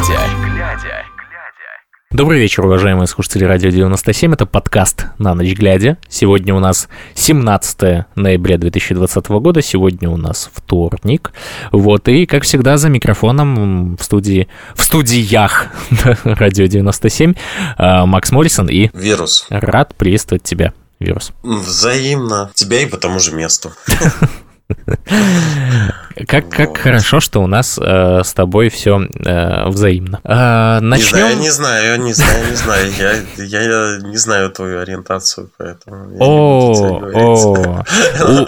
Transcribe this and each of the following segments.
глядя. Добрый вечер, уважаемые слушатели Радио 97. Это подкаст «На ночь глядя». Сегодня у нас 17 ноября 2020 года. Сегодня у нас вторник. Вот, и, как всегда, за микрофоном в студии, в студиях Радио 97 а, Макс Моррисон и... Вирус. Рад приветствовать тебя, Вирус. Взаимно. Тебя и по тому же месту. Как, как хорошо, что у нас э, с тобой все э, взаимно. Э, начнем... Не знаю, не знаю, не знаю, не знаю. Я, я не знаю твою ориентацию, поэтому... О, о,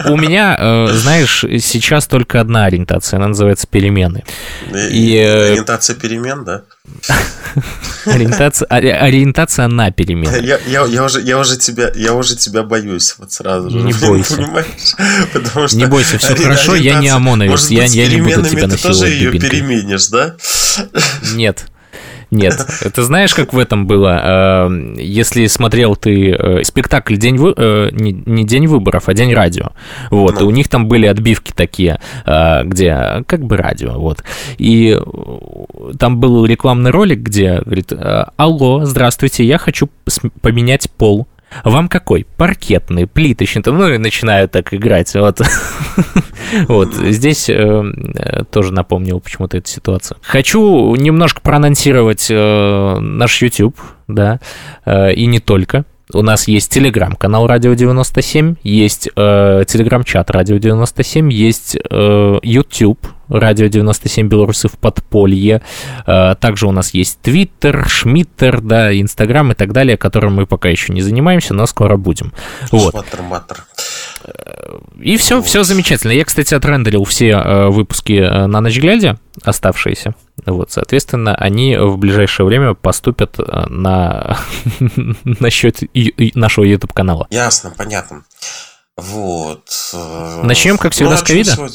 у, у меня, э, знаешь, сейчас только одна ориентация, она называется перемены. И, э, ориентация перемен, да? Ориентация, ориентация на перемены. Я, я, я, уже, я, уже тебя, я уже тебя боюсь вот сразу же. Не бойся. Потому что не бойся, все хорошо, я не ОМОНовец, я, я не буду тебя насиловать ты тоже ее переменишь, да? Нет. Нет, это знаешь, как в этом было? Э, если смотрел ты э, спектакль «День вы... Э, не День выборов», а «День радио», вот, и у них там были отбивки такие, где как бы радио, вот, и там был рекламный ролик, где говорит, алло, здравствуйте, я хочу поменять пол вам какой? Паркетный, плиточный, ну и начинают так играть. Вот, вот. здесь э, тоже напомнил почему-то эту ситуацию. Хочу немножко проанонсировать э, наш YouTube, да, э, и не только. У нас есть телеграм-канал Радио 97, есть э, телеграм-чат Радио 97, есть э, YouTube Радио 97 Белорусы в подполье. Э, также у нас есть Твиттер, Шмиттер, да, Инстаграм и так далее, которым мы пока еще не занимаемся, но скоро будем. Вот. Э, и все, вот. все замечательно. Я, кстати, отрендерил все э, выпуски на ночь глядя, оставшиеся. Вот, соответственно, они в ближайшее время поступят на, на счет нашего YouTube-канала. Ясно, понятно. Вот. Начнем, как всегда, ну, с ковида?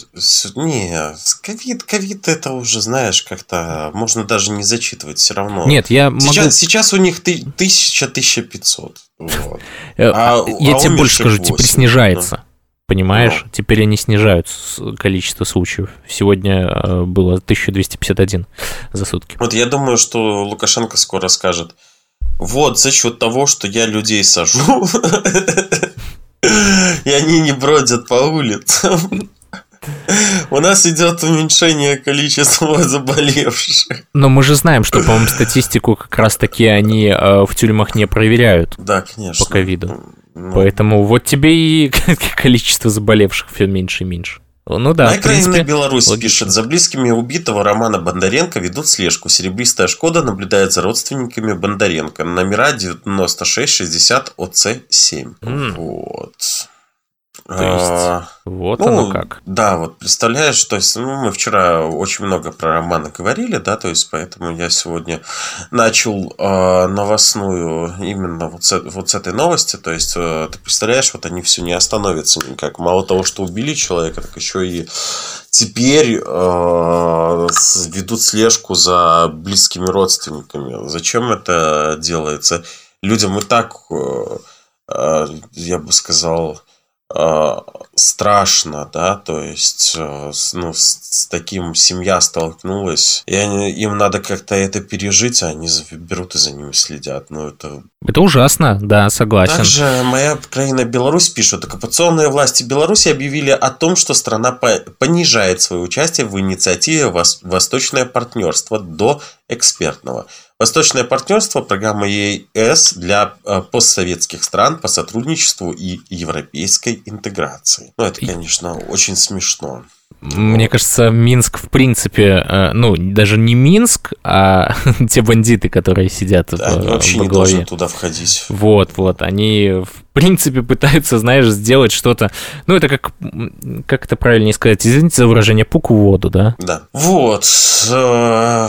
Не, ковид, ковид это уже, знаешь, как-то можно даже не зачитывать все равно. Нет, я сейчас, могу... Сейчас у них 1000-1500. Вот. Э, а, я а тебе больше скажу, 8, теперь снижается. Да. Понимаешь? Ну. Теперь они снижают количество случаев. Сегодня э, было 1251 за сутки. Вот я думаю, что Лукашенко скоро скажет, вот за счет того, что я людей сажу, и они не бродят по улицам. У нас идет уменьшение количества заболевших. Но мы же знаем, что, по-моему, статистику как раз-таки они э, в тюрьмах не проверяют. Да, конечно. По ковиду. Ну... Поэтому вот тебе и количество заболевших все меньше и меньше. Ну да, На экране принципе, Беларусь логично. пишет, за близкими убитого Романа Бондаренко ведут слежку. Серебристая Шкода наблюдает за родственниками Бондаренко. Номера 9660 ОЦ7. Mm. Вот. То есть, а, вот ну, оно как. Да, вот представляешь, то есть ну, мы вчера очень много про романы говорили, да, то есть поэтому я сегодня начал э, новостную именно вот с, вот с этой новости, то есть э, ты представляешь, вот они все не остановятся никак. Мало того, что убили человека, так еще и теперь э, ведут слежку за близкими родственниками. Зачем это делается? Людям и так, э, э, я бы сказал, страшно, да, то есть, э, ну, с, с таким семья столкнулась, и они, им надо как-то это пережить, а они берут и за ними следят, ну, это... Это ужасно, да, согласен. Также моя краина Беларусь пишет, оккупационные власти Беларуси объявили о том, что страна понижает свое участие в инициативе «Восточное партнерство» до экспертного. Восточное партнерство – программа ЕС для э, постсоветских стран по сотрудничеству и европейской интеграции. Ну, это, конечно, очень смешно. Мне кажется, Минск, в принципе, э, ну, даже не Минск, а те бандиты, которые сидят да, в, они вообще в не должны туда входить. Вот, вот, они, в принципе, пытаются, знаешь, сделать что-то, ну, это как, как это правильнее сказать, извините за выражение, пук в воду, да? Да. Вот. Э,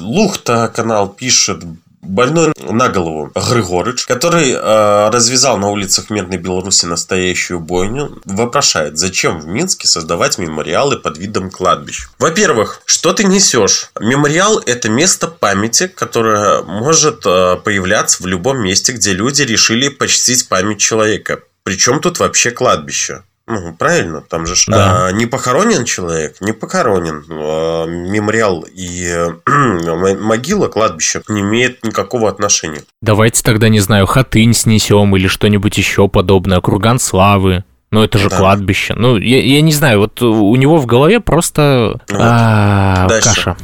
Лухта канал пишет, больной на голову Григорыч, который э, развязал на улицах Медной Беларуси настоящую бойню, вопрошает, зачем в Минске создавать мемориалы под видом кладбищ. Во-первых, что ты несешь? Мемориал – это место памяти, которое может э, появляться в любом месте, где люди решили почтить память человека. Причем тут вообще кладбище? Ну, правильно, там же да. а, не похоронен человек, не похоронен. А, мемориал и могила, кладбище не имеет никакого отношения. Давайте тогда, не знаю, хатынь снесем или что-нибудь еще подобное, курган славы. Ну, это же да. кладбище. Ну, я, я не знаю, вот у него в голове просто вот. а, каша.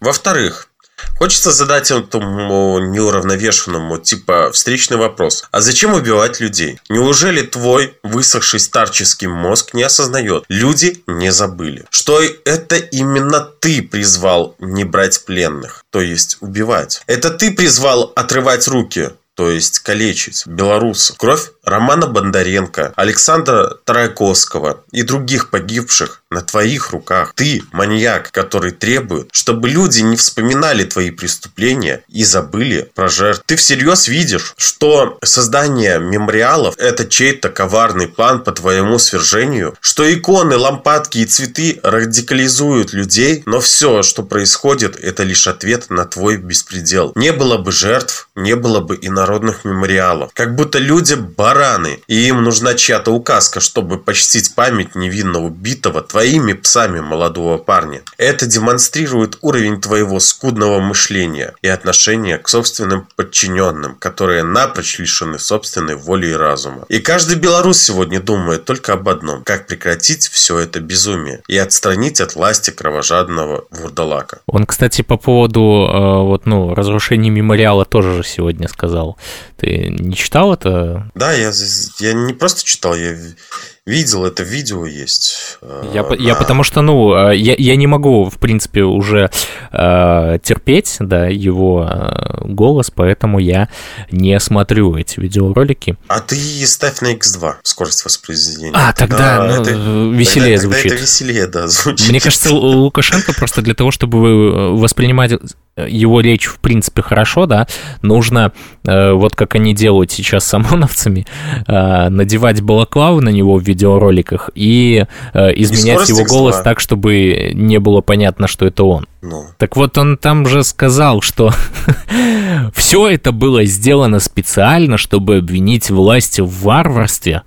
Во-вторых, Хочется задать этому неуравновешенному, типа, встречный вопрос. А зачем убивать людей? Неужели твой высохший старческий мозг не осознает? Люди не забыли, что это именно ты призвал не брать пленных, то есть убивать. Это ты призвал отрывать руки, то есть калечить белорусов. Кровь Романа Бондаренко, Александра Тарайковского и других погибших на твоих руках. Ты маньяк, который требует, чтобы люди не вспоминали твои преступления и забыли про жертв. Ты всерьез видишь, что создание мемориалов – это чей-то коварный план по твоему свержению, что иконы, лампадки и цветы радикализуют людей, но все, что происходит, это лишь ответ на твой беспредел. Не было бы жертв, не было бы и народных мемориалов. Как будто люди бараны, и им нужна чья-то указка, чтобы почтить память невинно убитого твоими псами молодого парня. Это демонстрирует уровень твоего скудного мышления и отношения к собственным подчиненным, которые напрочь лишены собственной воли и разума. И каждый белорус сегодня думает только об одном – как прекратить все это безумие и отстранить от власти кровожадного вурдалака. Он, кстати, по поводу э, вот, ну, разрушения мемориала тоже же сегодня сказал. Ты не читал это? Да, я, я не просто читал, я видел это видео есть. Я, на... я потому что, ну, а, я, я не могу, в принципе, уже э, терпеть, да, его э, голос, поэтому я не смотрю эти видеоролики. А ты ставь на X2 скорость воспроизведения. А, тогда, тогда ну, это, веселее тогда, звучит. Тогда это веселее, да, звучит. Мне кажется, Лукашенко просто для того, чтобы воспринимать его речь в принципе хорошо, да, нужно, э, вот как они делают сейчас с ОМОНовцами, э, надевать балаклавы на него в видеороликах и э, изменять его голос так, чтобы не было понятно, что это он. Ну. Так вот он там же сказал, что все это было сделано специально, чтобы обвинить власть в варварстве,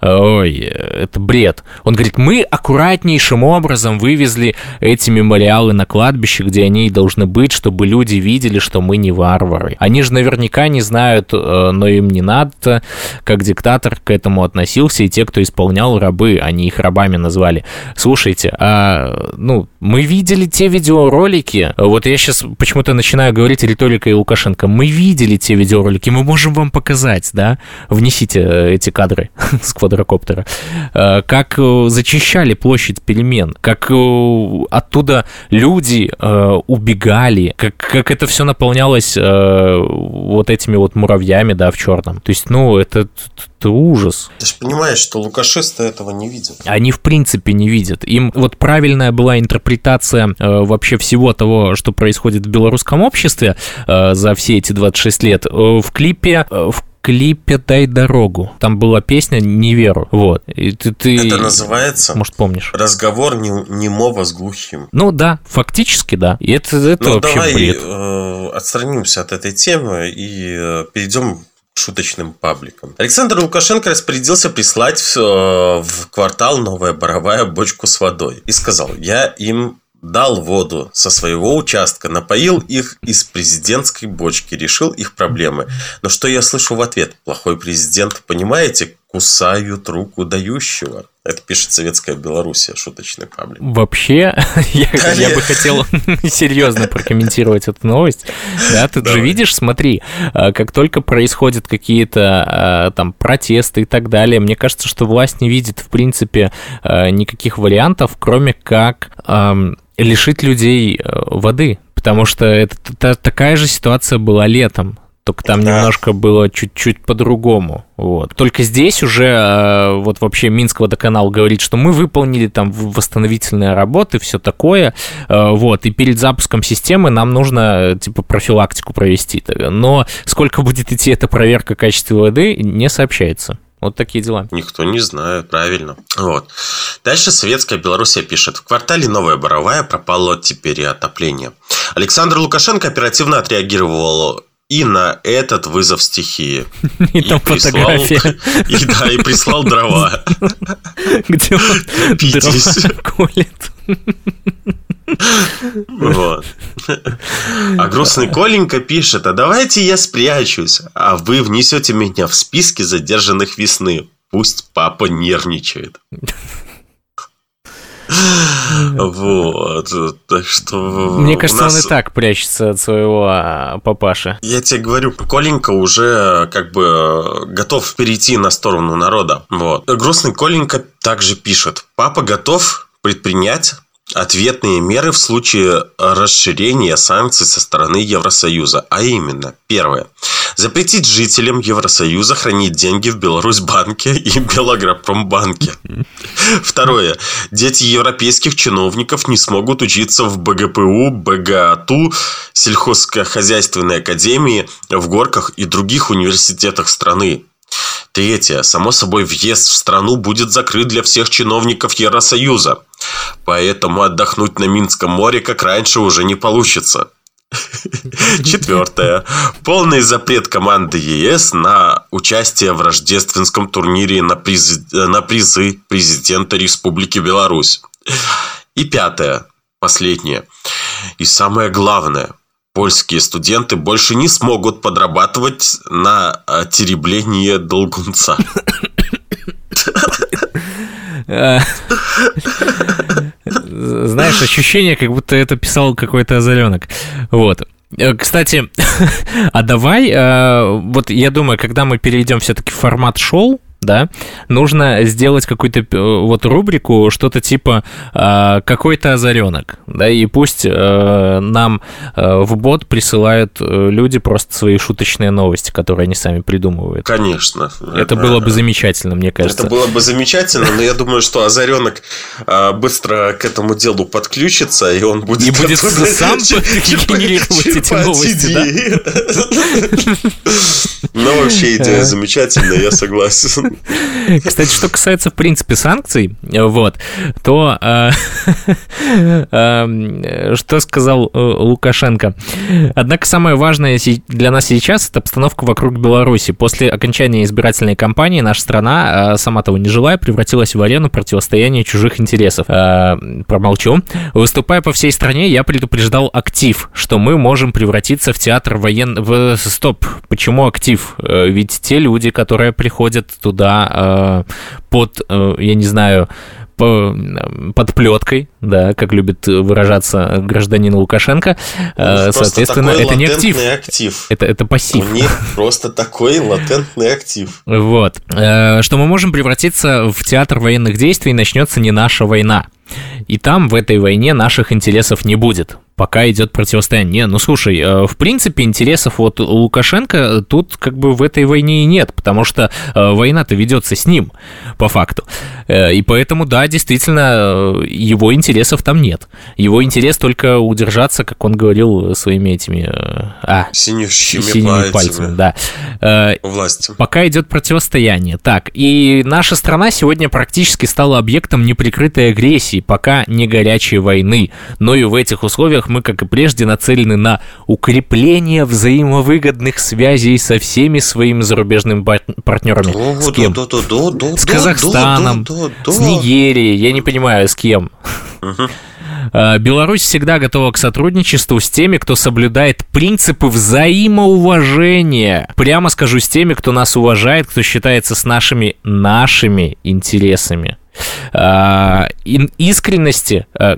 ой, это бред. Он говорит, мы аккуратнейшим образом вывезли эти мемориалы на кладбище, где они и должны быть, чтобы люди видели, что мы не варвары. Они же наверняка не знают, э, но им не надо, как диктатор к этому относился, и те, кто исполнял рабы, они их рабами назвали. Слушайте, а, ну, мы видели те видеоролики, вот я сейчас почему-то начинаю говорить риторикой Лукашенко, мы видели те видеоролики, мы можем вам показать, да, внесите э, эти кадры с квадрокоптера, э, как э, зачищали площадь перемен, как э, оттуда люди убегали, как, как это все наполнялось вот этими вот муравьями, да, в черном. То есть, ну, это, это ужас. Ты же понимаешь, что лукашисты этого не видят. Они в принципе не видят. Им вот правильная была интерпретация э, вообще всего того, что происходит в белорусском обществе э, за все эти 26 лет. Э, в клипе, э, в клипе «Дай дорогу». Там была песня «Не веру». Вот. И ты, ты... Это называется? Может, помнишь? Разговор не, немого с глухим. Ну да, фактически да. И это, это ну, вообще давай бред. Э, отстранимся от этой темы и э, перейдем шуточным пабликам. Александр Лукашенко распорядился прислать в, э, в квартал Новая Боровая бочку с водой. И сказал, я им дал воду со своего участка, напоил их из президентской бочки, решил их проблемы. Но что я слышу в ответ? Плохой президент, понимаете, кусают руку дающего. Это пишет Советская Белоруссия, шуточный паблик. Вообще, я, я бы хотел серьезно прокомментировать эту новость. Да, ты Давай. же видишь, смотри, а, как только происходят какие-то а, там протесты и так далее, мне кажется, что власть не видит, в принципе, а, никаких вариантов, кроме как лишить людей воды, потому что это такая же ситуация была летом. Только там да. немножко было чуть-чуть по-другому. Вот. Только здесь уже э, вот вообще Минск водоканал говорит, что мы выполнили там восстановительные работы, все такое. Э, вот. И перед запуском системы нам нужно типа профилактику провести. Но сколько будет идти эта проверка качества воды, не сообщается. Вот такие дела. Никто не знает, правильно. Вот. Дальше Советская Белоруссия пишет. В квартале Новая Боровая пропало теперь и отопление. Александр Лукашенко оперативно отреагировал и на этот вызов стихии. И, там фотография. И да, и прислал дрова. Где он дрова колет. Вот. А грустный Коленька пишет, а давайте я спрячусь, а вы внесете меня в списки задержанных весны. Пусть папа нервничает. Вот, так что... Мне кажется, нас... он и так прячется от своего а, папаши. Я тебе говорю, Коленька уже как бы готов перейти на сторону народа. Вот. Грустный Коленька также пишет. Папа готов предпринять ответные меры в случае расширения санкций со стороны Евросоюза. А именно, первое. Запретить жителям Евросоюза хранить деньги в Беларусьбанке и Белагропромбанке. Второе. Дети европейских чиновников не смогут учиться в БГПУ, БГАТУ, сельхозхозяйственной академии, в Горках и других университетах страны. Третье. Само собой, въезд в страну будет закрыт для всех чиновников Евросоюза. Поэтому отдохнуть на Минском море, как раньше, уже не получится. Четвертое. Полный запрет команды ЕС на участие в рождественском турнире на, приз... на призы президента Республики Беларусь. И пятое. Последнее. И самое главное польские студенты больше не смогут подрабатывать на а, теребление долгунца. Знаешь, ощущение, как будто это писал какой-то озаленок. Вот. Э, кстати, а давай, э, вот я думаю, когда мы перейдем все-таки в формат шоу, да, нужно сделать какую-то э, вот рубрику, что-то типа э, какой-то озаренок, да, и пусть э, нам э, в бот присылают э, люди просто свои шуточные новости, которые они сами придумывают. Конечно. Это было бы замечательно, мне кажется. Это было бы замечательно, но я думаю, что озаренок э, быстро к этому делу подключится, и он будет... И будет сам генерировать эти новости, да? Ну, вообще идея замечательная, я согласен. Кстати, что касается, в принципе, санкций, вот, то э, э, что сказал э, Лукашенко? Однако самое важное для нас сейчас – это обстановка вокруг Беларуси. После окончания избирательной кампании наша страна, сама того не желая, превратилась в арену противостояния чужих интересов. Промолчу. Выступая по всей стране, я предупреждал актив, что мы можем превратиться в театр военного... Стоп, почему актив? Ведь те люди, которые приходят туда туда э, под, э, я не знаю, по, под плеткой, да, как любит выражаться гражданин Лукашенко. Э, соответственно, это не актив. актив. Это, это пассив. У них просто такой латентный актив. Вот. Что мы можем превратиться в театр военных действий, начнется не наша война. И там в этой войне наших интересов не будет пока идет противостояние. Не, ну слушай, э, в принципе, интересов вот Лукашенко тут как бы в этой войне и нет, потому что э, война-то ведется с ним, по факту. Э, и поэтому, да, действительно, его интересов там нет. Его интерес только удержаться, как он говорил, своими этими... А, синющими, синими пальцами. да. Власти. Пока идет противостояние. Так, и наша страна сегодня практически стала объектом неприкрытой агрессии, пока не горячей войны. Но и в этих условиях мы, как и прежде, нацелены на укрепление взаимовыгодных связей со всеми своими зарубежными партнерами. С кем? С Казахстаном, с Нигерией, я не понимаю, с кем. Беларусь всегда готова к сотрудничеству с теми, кто соблюдает принципы взаимоуважения. Прямо скажу, с теми, кто нас уважает, кто считается с нашими, нашими интересами. А, искренности, а,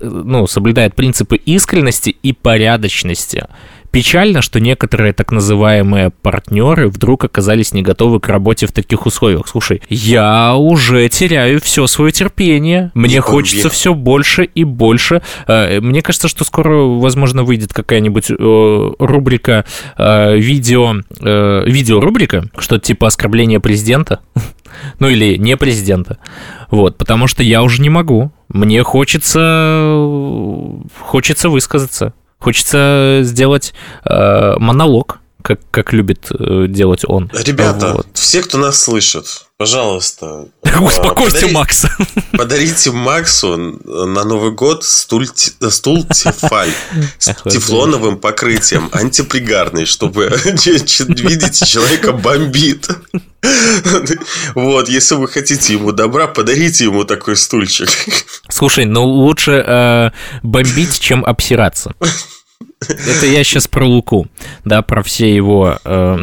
ну, соблюдает принципы искренности и порядочности. Печально, что некоторые так называемые партнеры вдруг оказались не готовы к работе в таких условиях. Слушай, я уже теряю все свое терпение. Мне не хочется помню. все больше и больше. А, мне кажется, что скоро, возможно, выйдет какая-нибудь э, рубрика видео, э, видеорубрика, что-то типа оскорбления президента. Ну или не президента. Вот, потому что я уже не могу. Мне хочется, хочется высказаться. Хочется сделать э, монолог как, как любит э, делать он. Ребята, вот. все, кто нас слышит, пожалуйста. Успокойте подари, Макса. Подарите Максу на Новый год стул, стул Тефаль с тефлоновым покрытием, антипригарный, чтобы видите, человека бомбит. Вот, если вы хотите ему добра, подарите ему такой стульчик. Слушай, ну лучше э, бомбить, чем обсираться. Это я сейчас про Луку, да, про все его э,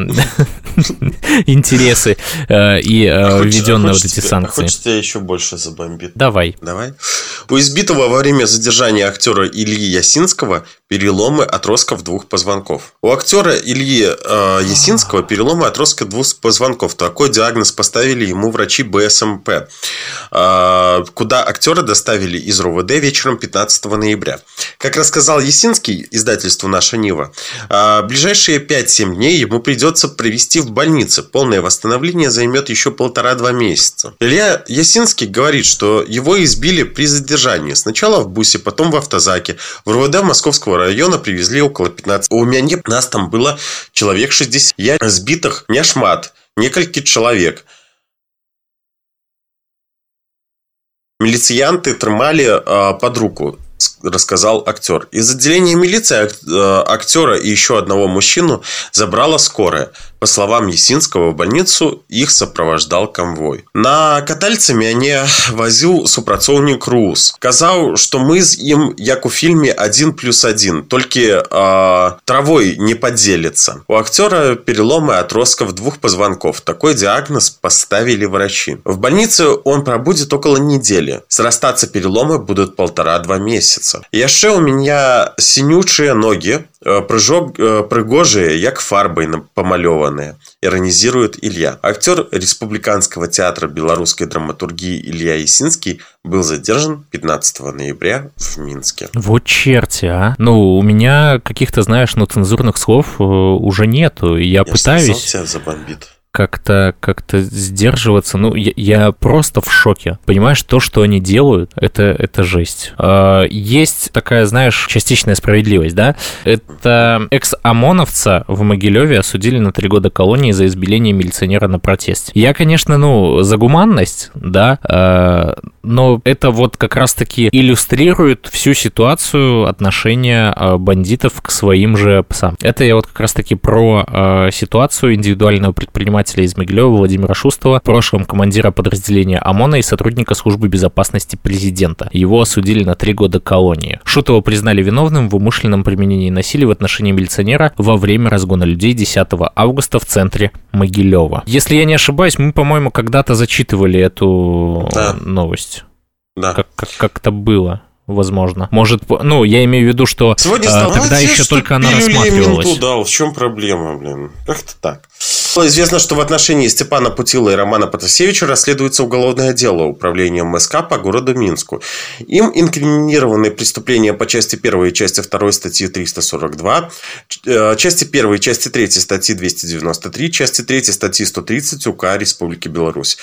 интересы э, и э, а введенные а вот эти тебя, санкции. А хочешь тебя еще больше забомбит? Давай. Давай. У избитого во время задержания актера Ильи Ясинского переломы отростков двух позвонков. У актера Ильи э, Ясинского переломы отростков двух позвонков. Такой диагноз поставили ему врачи БСМП, э, куда актера доставили из РОВД вечером 15 ноября. Как рассказал Ясинский, издательству «Наша Нива», э, ближайшие 5-7 дней ему придется провести в больнице. Полное восстановление займет еще полтора-два месяца. Илья Ясинский говорит, что его избили при задержании. Сначала в бусе, потом в автозаке. В РОВД Московского района привезли около 15. У меня нет, нас там было человек 60. Я сбитых не шмат, несколько человек. Милициянты тримали э, под руку рассказал актер. Из отделения милиции э, актера и еще одного мужчину забрала скорая. По словам Есинского, в больницу их сопровождал конвой. На катальцами они возил супрацовник Рус. Казал, что мы с им, як у фильме «Один плюс один», только э, травой не поделится. У актера переломы отростков двух позвонков. Такой диагноз поставили врачи. В больнице он пробудет около недели. Срастаться переломы будут полтора-два месяца. Яшчэ у меня синючие ноги, Э, прыжок э, прыгожие як фарбай памалёваныя иронизирует Илья. Актер Республиканского театра белорусской драматургии Илья Есинский был задержан 15 ноября в Минске. Вот черти, а. Ну, у меня каких-то, знаешь, ну, цензурных слов э, уже нету. Я, я пытаюсь... тебя забомбит как-то как-то сдерживаться. Ну, я, я просто в шоке. Понимаешь, то, что они делают, это, это жесть. А, есть такая, знаешь, частичная справедливость, да? Это экс-ОМОНовца в Могилеве осудили на три года колонии за избиение милиционера на протесте. Я, конечно, ну, за гуманность, да, а, но это вот как раз-таки иллюстрирует всю ситуацию отношения а, бандитов к своим же псам. Это я вот как раз-таки про ситуацию индивидуального предпринимателя предпринимателя из Могилева Владимира Шустова, в прошлом командира подразделения ОМОНа и сотрудника службы безопасности президента. Его осудили на три года колонии. Шутова признали виновным в умышленном применении насилия в отношении милиционера во время разгона людей 10 августа в центре Могилева. Если я не ошибаюсь, мы, по-моему, когда-то зачитывали эту да. новость. Да. Как, как, как это было возможно. Может, ну, я имею в виду, что Сегодня а, тогда еще только она рассматривалась. Менту дал. В чем проблема, блин? Как-то так. Известно, что в отношении Степана Путила и Романа Потасевича расследуется уголовное дело управлением МСК по городу Минску. Им инкриминированы преступления по части 1 и части 2 статьи 342, э, части 1 и части 3 статьи 293, части 3 статьи 130 УК Республики Беларусь.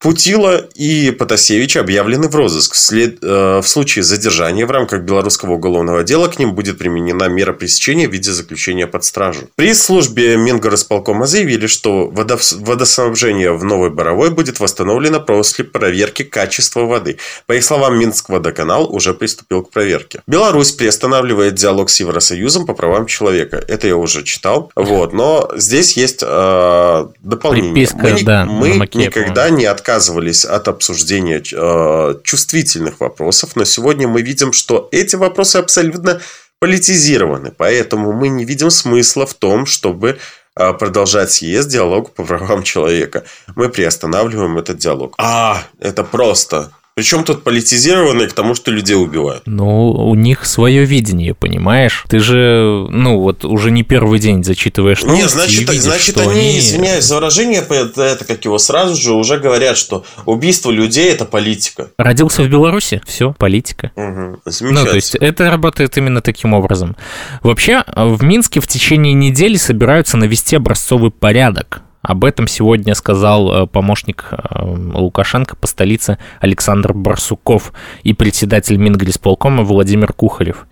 Путила и Потасевич объявлены в розыск. Вслед, э, в случае задержания в рамках белорусского уголовного дела к ним будет применена мера пресечения в виде заключения под стражу. При службе Мингорасполкома заявили, что водоснабжение в Новой Боровой будет восстановлено после проверки качества воды. По их словам, Минск водоканал уже приступил к проверке. Беларусь приостанавливает диалог с Евросоюзом по правам человека. Это я уже читал. Вот, но здесь есть э, дополнение. Приписка, мы да, мы никогда не отказываемся отказывались от обсуждения э, чувствительных вопросов, но сегодня мы видим, что эти вопросы абсолютно политизированы, поэтому мы не видим смысла в том, чтобы э, продолжать съезд диалог по правам человека. Мы приостанавливаем этот диалог. А, это просто. Причем тут политизированные к тому, что людей убивают. Ну, у них свое видение, понимаешь? Ты же, ну, вот уже не первый день зачитываешь новости Не, значит, видишь, значит они, они, извиняюсь за выражение, это, это как его сразу же уже говорят, что убийство людей – это политика. Родился в Беларуси, все, политика. Угу, ну, то есть это работает именно таким образом. Вообще, в Минске в течение недели собираются навести образцовый порядок об этом сегодня сказал э, помощник э, Лукашенко по столице Александр Барсуков и председатель Мингрисполкома Владимир Кухарев.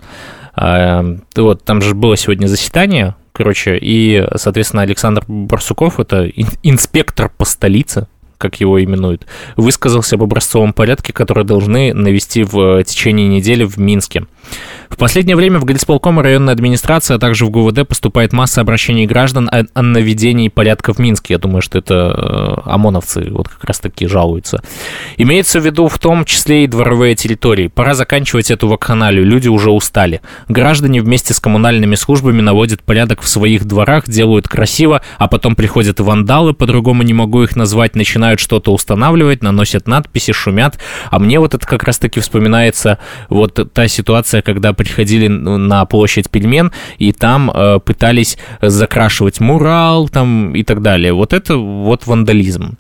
Э, вот, там же было сегодня заседание короче, и, соответственно, Александр Барсуков, это инспектор по столице, как его именуют, высказался об образцовом порядке, который должны навести в течение недели в Минске. В последнее время в горисполком и районной администрации, а также в ГУВД поступает масса обращений граждан о, о наведении порядка в Минске. Я думаю, что это э, ОМОНовцы вот как раз таки жалуются. Имеется в виду в том числе и дворовые территории. Пора заканчивать эту вакханалию, люди уже устали. Граждане вместе с коммунальными службами наводят порядок в своих дворах, делают красиво, а потом приходят вандалы, по-другому не могу их назвать, начинают что-то устанавливать, наносят надписи, шумят. А мне вот это как раз таки вспоминается вот та ситуация, когда приходили на площадь Пельмен, и там э, пытались закрашивать мурал там и так далее. Вот это вот вандализм.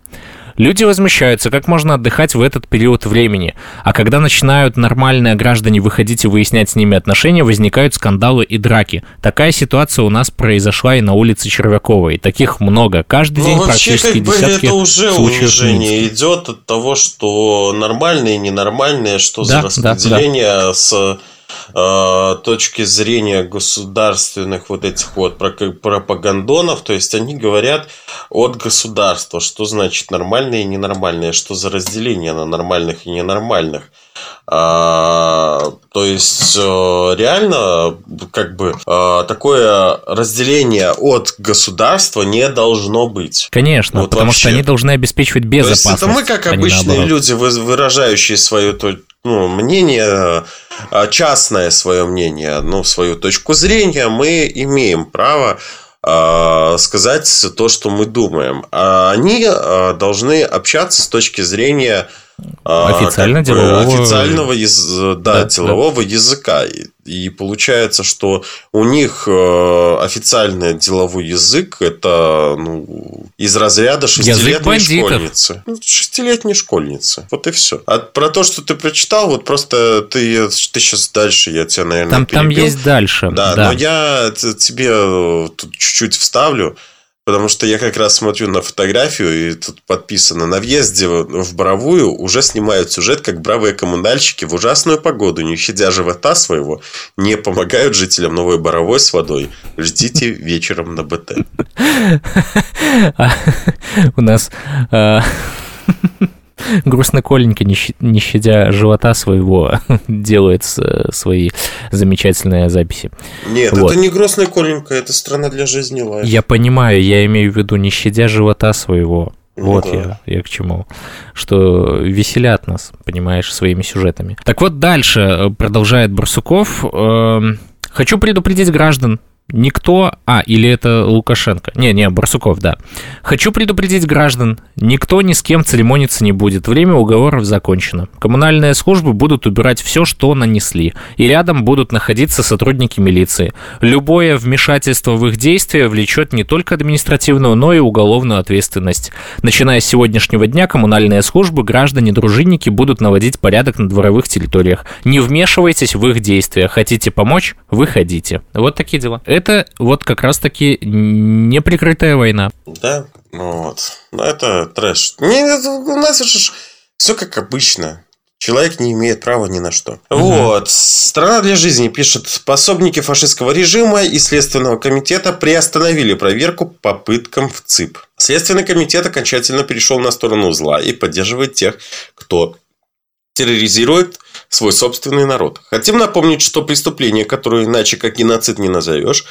Люди возмущаются, как можно отдыхать в этот период времени. А когда начинают нормальные граждане выходить и выяснять с ними отношения, возникают скандалы и драки. Такая ситуация у нас произошла и на улице Червякова. И таких много. Каждый ну, день вообще, практически как бы десятки это уже унижение идет от того, что нормальные и ненормальные, что да, за распределение да, да. с точки зрения государственных вот этих вот пропагандонов, то есть они говорят от государства, что значит нормальные и ненормальные, что за разделение на нормальных и ненормальных. А, то есть э, реально как бы а, такое разделение от государства не должно быть. Конечно, вот потому вообще. что они должны обеспечивать безопасность. То есть это мы как обычные люди, выражающие свое ну, мнение, а, частное свое мнение, ну, свою точку зрения, мы имеем право а, сказать то, что мы думаем. А они должны общаться с точки зрения Официально делового... официального да, да, делового да. языка. И получается, что у них э, официальный деловой язык это ну, из разряда шестилетней школьницы. Ну, шестилетней школьницы. Вот и все. А про то, что ты прочитал, вот просто ты, ты сейчас дальше, я тебя, наверное, там, перебил. Там есть дальше. Да, да, но я тебе э, тут чуть-чуть вставлю. Потому что я как раз смотрю на фотографию, и тут подписано «На въезде в Боровую уже снимают сюжет, как бравые коммунальщики в ужасную погоду, не щадя живота своего, не помогают жителям Новой Боровой с водой. Ждите вечером на БТ». У нас а, грустно Коленька, не щадя живота своего, делает свои замечательные записи. Нет, вот. это не грустная Коленька, это страна для жизни лайф. Я понимаю, я имею в виду не щадя живота своего. Ну, вот да. я, я к чему. Что веселят нас, понимаешь, своими сюжетами. Так вот, дальше э, продолжает Барсуков. Эм, хочу предупредить граждан, Никто... А, или это Лукашенко. Не, не, Барсуков, да. Хочу предупредить граждан. Никто ни с кем церемониться не будет. Время уговоров закончено. Коммунальные службы будут убирать все, что нанесли. И рядом будут находиться сотрудники милиции. Любое вмешательство в их действия влечет не только административную, но и уголовную ответственность. Начиная с сегодняшнего дня коммунальные службы, граждане, дружинники будут наводить порядок на дворовых территориях. Не вмешивайтесь в их действия. Хотите помочь? Выходите. Вот такие дела это вот как раз-таки неприкрытая война. Да, ну вот. Ну, это трэш. Не, у нас же все как обычно. Человек не имеет права ни на что. Угу. Вот. Страна для жизни пишет. Пособники фашистского режима и Следственного комитета приостановили проверку попыткам в ЦИП. Следственный комитет окончательно перешел на сторону зла и поддерживает тех, кто терроризирует свой собственный народ. Хотим напомнить, что преступления, которые иначе как геноцид не назовешь,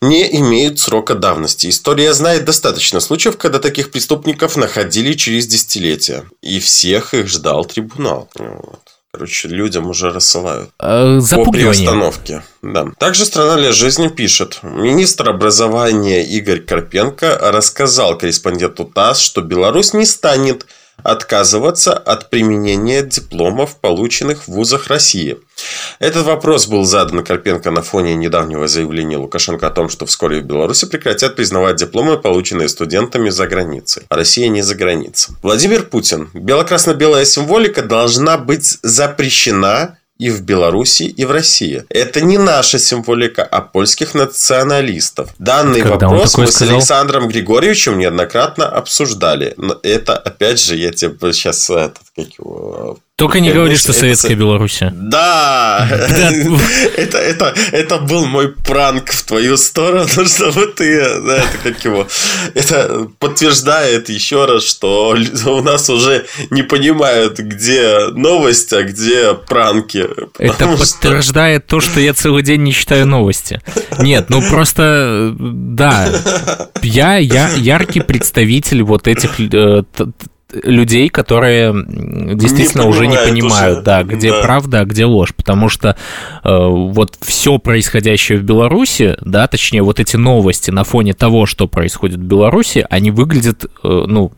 не имеют срока давности. История знает достаточно случаев, когда таких преступников находили через десятилетия. И всех их ждал трибунал. Вот. Короче, людям уже рассылают. Э, по приостановке. Да. Также «Страна для жизни» пишет. Министр образования Игорь Карпенко рассказал корреспонденту ТАСС, что Беларусь не станет отказываться от применения дипломов, полученных в вузах России. Этот вопрос был задан Карпенко на фоне недавнего заявления Лукашенко о том, что вскоре в Беларуси прекратят признавать дипломы, полученные студентами за границей. А Россия не за границей. Владимир Путин. Бело-красно-белая символика должна быть запрещена и в Беларуси, и в России. Это не наша символика, а польских националистов. Данный Когда вопрос мы сказал? с Александром Григорьевичем неоднократно обсуждали. Но это, опять же, я тебе сейчас этот, как его, только не говори, что Советская Беларусь. Да! это, это, это был мой пранк в твою сторону, чтобы ты, да, это как его, это подтверждает еще раз, что у нас уже не понимают, где новость, а где пранки. Это подтверждает то, что я целый день не читаю новости. Нет, ну просто, да, я, я яркий представитель вот этих э, людей, которые действительно не уже не понимают, уже. да, где да. правда, а где ложь, потому что э, вот все происходящее в Беларуси, да, точнее вот эти новости на фоне того, что происходит в Беларуси, они выглядят, э, ну,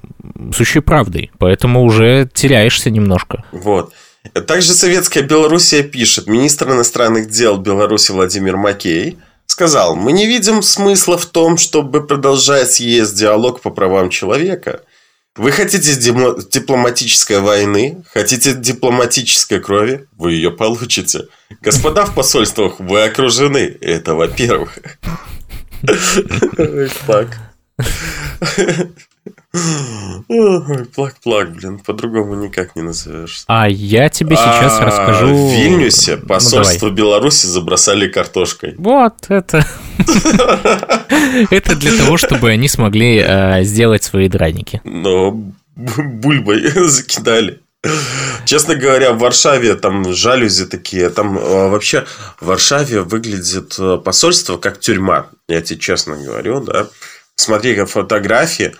сущей правдой, поэтому уже теряешься немножко. Вот. Также Советская Белоруссия пишет, министр иностранных дел Беларуси Владимир Макей сказал, мы не видим смысла в том, чтобы продолжать съезд диалог по правам человека – вы хотите дипломатической войны, хотите дипломатической крови, вы ее получите. Господа в посольствах, вы окружены. Это во-первых. Так. Плак-плак, блин, по-другому никак не назовешь. А я тебе сейчас а, расскажу... В Вильнюсе ну, посольство ну, Беларуси забросали картошкой. Вот это... Это для того, чтобы они смогли э, сделать свои драники. Но бульбой закидали. Честно говоря, в Варшаве там жалюзи такие. Там э, вообще в Варшаве выглядит э, посольство как тюрьма. Я тебе честно говорю, да. Смотри, как фотографии.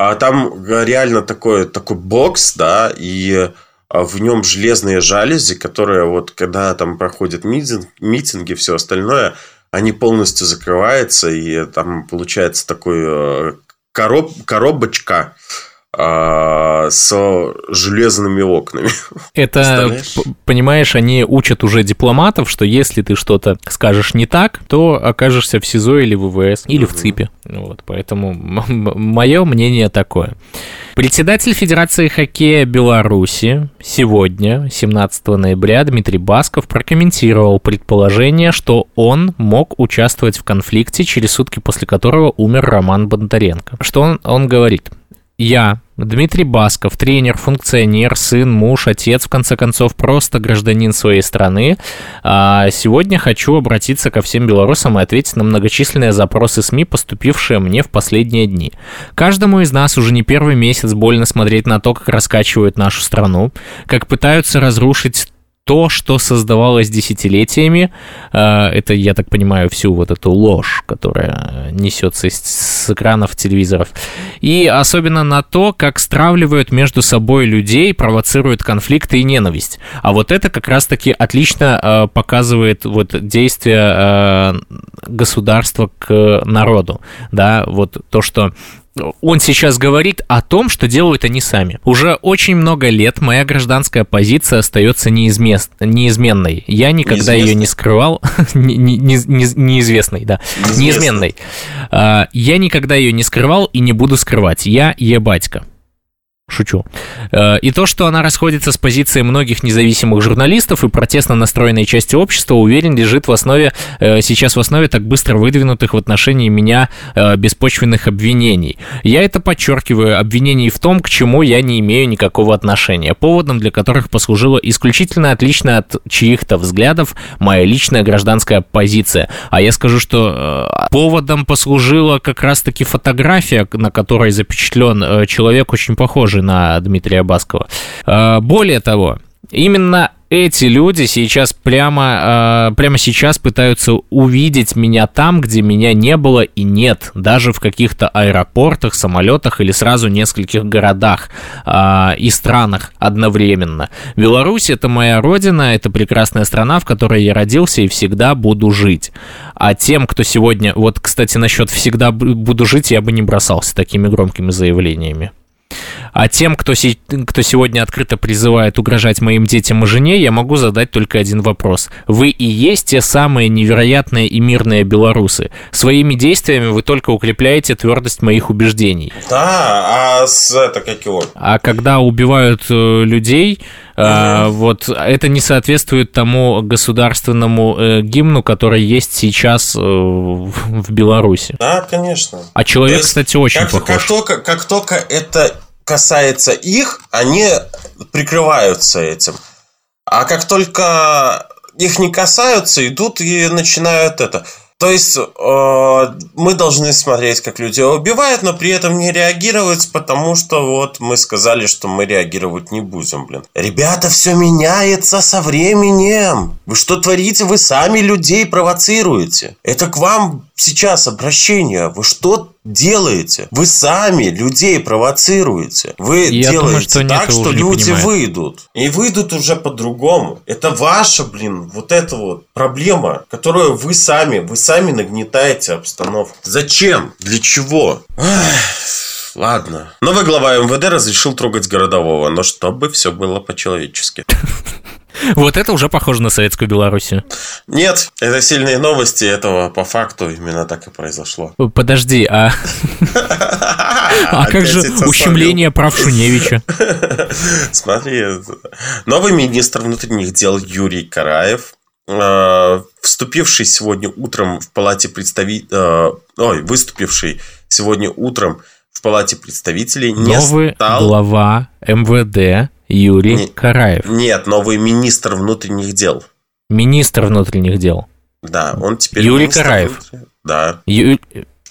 А там реально такой, такой бокс, да, и в нем железные жалюзи, которые вот когда там проходят митинг, митинги, все остальное, они полностью закрываются, и там получается такой э, короб, коробочка а, с железными окнами. Это, понимаешь, они учат уже дипломатов, что если ты что-то скажешь не так, то окажешься в СИЗО или в ВВС, или угу. в ЦИПе. Вот, поэтому мое мнение такое. Председатель Федерации хоккея Беларуси сегодня, 17 ноября, Дмитрий Басков прокомментировал предположение, что он мог участвовать в конфликте, через сутки после которого умер Роман Бондаренко. Что он, он говорит? Я, Дмитрий Басков, тренер, функционер, сын, муж, отец, в конце концов, просто гражданин своей страны. А сегодня хочу обратиться ко всем белорусам и ответить на многочисленные запросы СМИ, поступившие мне в последние дни. Каждому из нас уже не первый месяц больно смотреть на то, как раскачивают нашу страну, как пытаются разрушить то, что создавалось десятилетиями, э, это, я так понимаю, всю вот эту ложь, которая несется с экранов телевизоров, и особенно на то, как стравливают между собой людей, провоцируют конфликты и ненависть. А вот это как раз-таки отлично э, показывает вот действие э, государства к народу, да, вот то, что он сейчас говорит о том, что делают они сами. Уже очень много лет моя гражданская позиция остается неизмес... неизменной. Я никогда ее не скрывал. не, не, не, неизвестной, да. Неизменной. А, я никогда ее не скрывал и не буду скрывать. Я ебатька. Шучу. Э, и то, что она расходится с позицией многих независимых журналистов и протестно настроенной части общества, уверен, лежит в основе, э, сейчас в основе так быстро выдвинутых в отношении меня э, беспочвенных обвинений. Я это подчеркиваю, обвинений в том, к чему я не имею никакого отношения, поводом для которых послужила исключительно отличная от чьих-то взглядов моя личная гражданская позиция. А я скажу, что поводом послужила как раз-таки фотография, на которой запечатлен человек очень похожий похожи на Дмитрия Баскова. А, более того, именно эти люди сейчас прямо, э, прямо сейчас пытаются увидеть меня там, где меня не было и нет, даже в каких-то аэропортах, самолетах или сразу нескольких городах э, и странах одновременно. Беларусь это моя родина, это прекрасная страна, в которой я родился и всегда буду жить. А тем, кто сегодня, вот, кстати, насчет всегда буду жить, я бы не бросался такими громкими заявлениями. А тем, кто, си- кто сегодня открыто призывает угрожать моим детям и жене, я могу задать только один вопрос. Вы и есть те самые невероятные и мирные белорусы. Своими действиями вы только укрепляете твердость моих убеждений. Да, а с это как его? А когда убивают э, людей, mm вот это не соответствует тому государственному э, гимну, который есть сейчас э, в Беларуси. Да, конечно. А человек, есть, кстати, очень как, похож. Как только, как только это касается их, они прикрываются этим. А как только их не касаются, идут и начинают это. То есть э, мы должны смотреть, как люди убивают, но при этом не реагировать, потому что вот мы сказали, что мы реагировать не будем, блин. Ребята, все меняется со временем. Вы что творите? Вы сами людей провоцируете. Это к вам сейчас обращение. Вы что делаете? Вы сами людей провоцируете. Вы Я делаете думаю, что так, что люди выйдут. И выйдут уже по-другому. Это ваша, блин, вот эта вот проблема, которую вы сами, вы сами нагнетаете обстановку. Зачем? Для чего? Ах, ладно. Новый глава МВД разрешил трогать городового, но чтобы все было по-человечески. Вот это уже похоже на советскую Белоруссию. Нет, это сильные новости, этого по факту именно так и произошло. Подожди, а... А как же ущемление прав Шуневича? Смотри, новый министр внутренних дел Юрий Караев э, вступивший сегодня утром в палате представителей, э, ой, выступивший сегодня утром в палате представителей не Новый стал... глава МВД Юрий не, Караев. Нет, новый министр внутренних дел. Министр внутренних дел. Да, он теперь Юрий Караев. Внутренних... Да. Ю...